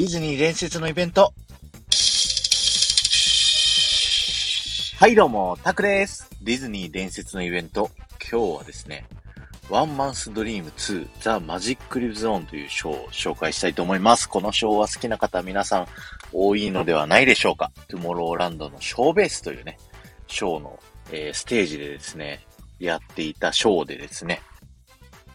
ディズニー伝説のイベント。はいどうも、タクです。ディズニー伝説のイベント。今日はですね、ワンマンスドリーム2ザ・マジック・リブ・ゾーンというショーを紹介したいと思います。このショーは好きな方皆さん多いのではないでしょうか。トゥモローランドのショーベースというね、ショーの、えー、ステージでですね、やっていたショーでですね、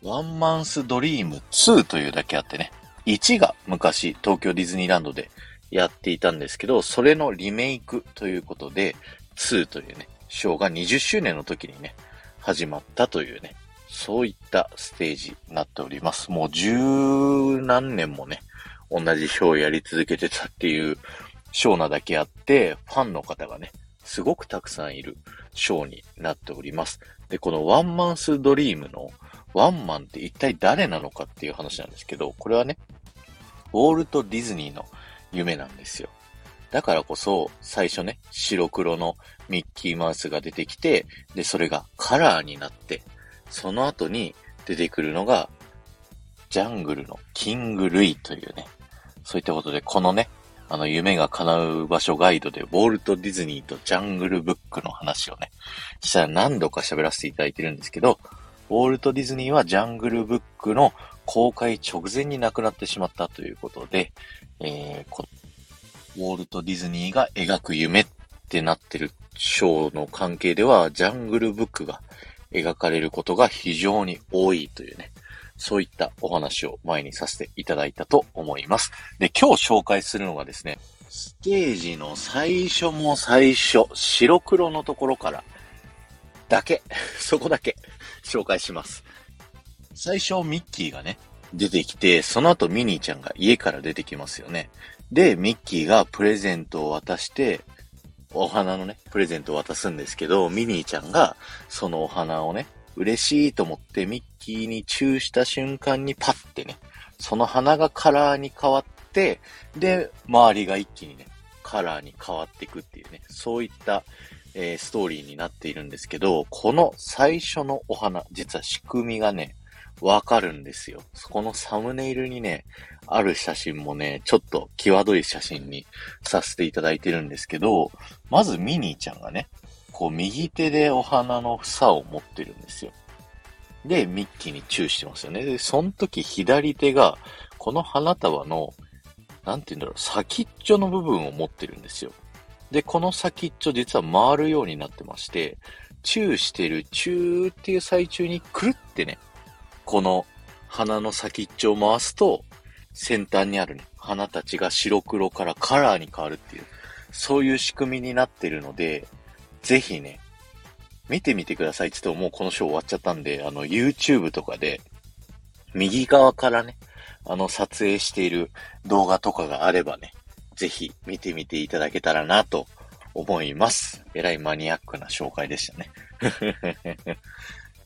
ワンマンスドリーム2というだけあってね、1が昔東京ディズニーランドでやっていたんですけど、それのリメイクということで、2というね、ショーが20周年の時にね、始まったというね、そういったステージになっております。もう十何年もね、同じショーをやり続けてたっていうショーなだけあって、ファンの方がね、すごくたくさんいるショーになっております。で、このワンマンスドリームのワンマンって一体誰なのかっていう話なんですけど、これはね、ウォルト・ディズニーの夢なんですよ。だからこそ、最初ね、白黒のミッキーマウスが出てきて、で、それがカラーになって、その後に出てくるのが、ジャングルのキング・ルイというね、そういったことで、このね、あの、夢が叶う場所ガイドで、ウォルト・ディズニーとジャングルブックの話をね、したら何度か喋らせていただいてるんですけど、ウォルト・ディズニーはジャングルブックの公開直前に亡くなってしまったということで、えー、ウォルト・ディズニーが描く夢ってなってるショーの関係では、ジャングルブックが描かれることが非常に多いというね、そういったお話を前にさせていただいたと思います。で、今日紹介するのがですね、ステージの最初も最初、白黒のところからだけ、そこだけ紹介します。最初ミッキーがね、出てきて、その後ミニーちゃんが家から出てきますよね。で、ミッキーがプレゼントを渡して、お花のね、プレゼントを渡すんですけど、ミニーちゃんがそのお花をね、嬉しいと思ってミッキーにチューした瞬間にパッてね、その花がカラーに変わって、で、周りが一気にね、カラーに変わっていくっていうね、そういったえー、ストーリーになっているんですけど、この最初のお花、実は仕組みがね、わかるんですよ。そこのサムネイルにね、ある写真もね、ちょっと際どい写真にさせていただいてるんですけど、まずミニーちゃんがね、こう右手でお花の房を持ってるんですよ。で、ミッキーにチューしてますよね。で、その時左手が、この花束の、なんて言うんだろう、先っちょの部分を持ってるんですよ。で、この先っちょ実は回るようになってまして、チューしてる、チューっていう最中にくるってね、この花の先っちょを回すと、先端にあるね、花たちが白黒からカラーに変わるっていう、そういう仕組みになってるので、ぜひね、見てみてくださいって言ってももうこのショー終わっちゃったんで、あの YouTube とかで、右側からね、あの撮影している動画とかがあればね、ぜひ見てみていただけたらなと思います。えらいマニアックな紹介でしたね。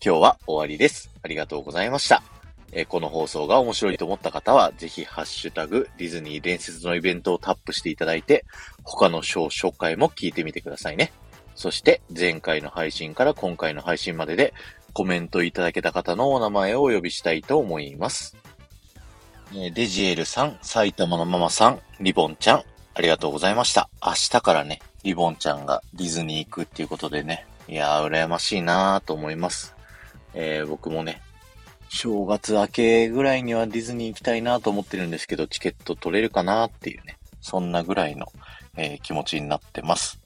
今日は終わりです。ありがとうございました。えこの放送が面白いと思った方は、ぜひハッシュタグディズニー伝説のイベントをタップしていただいて、他のショー紹介も聞いてみてくださいね。そして前回の配信から今回の配信まででコメントいただけた方のお名前をお呼びしたいと思います。えデジエルさん、埼玉のママさん、リボンちゃん、ありがとうございました。明日からね、リボンちゃんがディズニー行くっていうことでね、いやー、羨ましいなーと思います。えー、僕もね、正月明けぐらいにはディズニー行きたいなと思ってるんですけど、チケット取れるかなっていうね、そんなぐらいの、えー、気持ちになってます。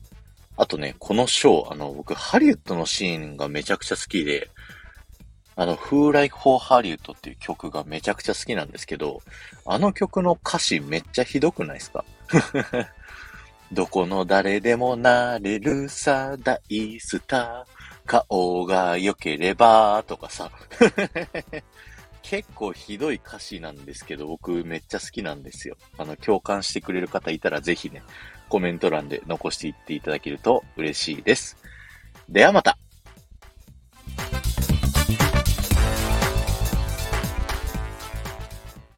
あとね、このショー、あの、僕、ハリウッドのシーンがめちゃくちゃ好きで、あの、Who Like for Hollywood っていう曲がめちゃくちゃ好きなんですけど、あの曲の歌詞めっちゃひどくないですか？どこの誰でもなれるさ、大スター。顔が良ければ、とかさ。結構ひどい歌詞なんですけど、僕めっちゃ好きなんですよ。あの、共感してくれる方いたらぜひね、コメント欄で残していっていただけると嬉しいです。ではまた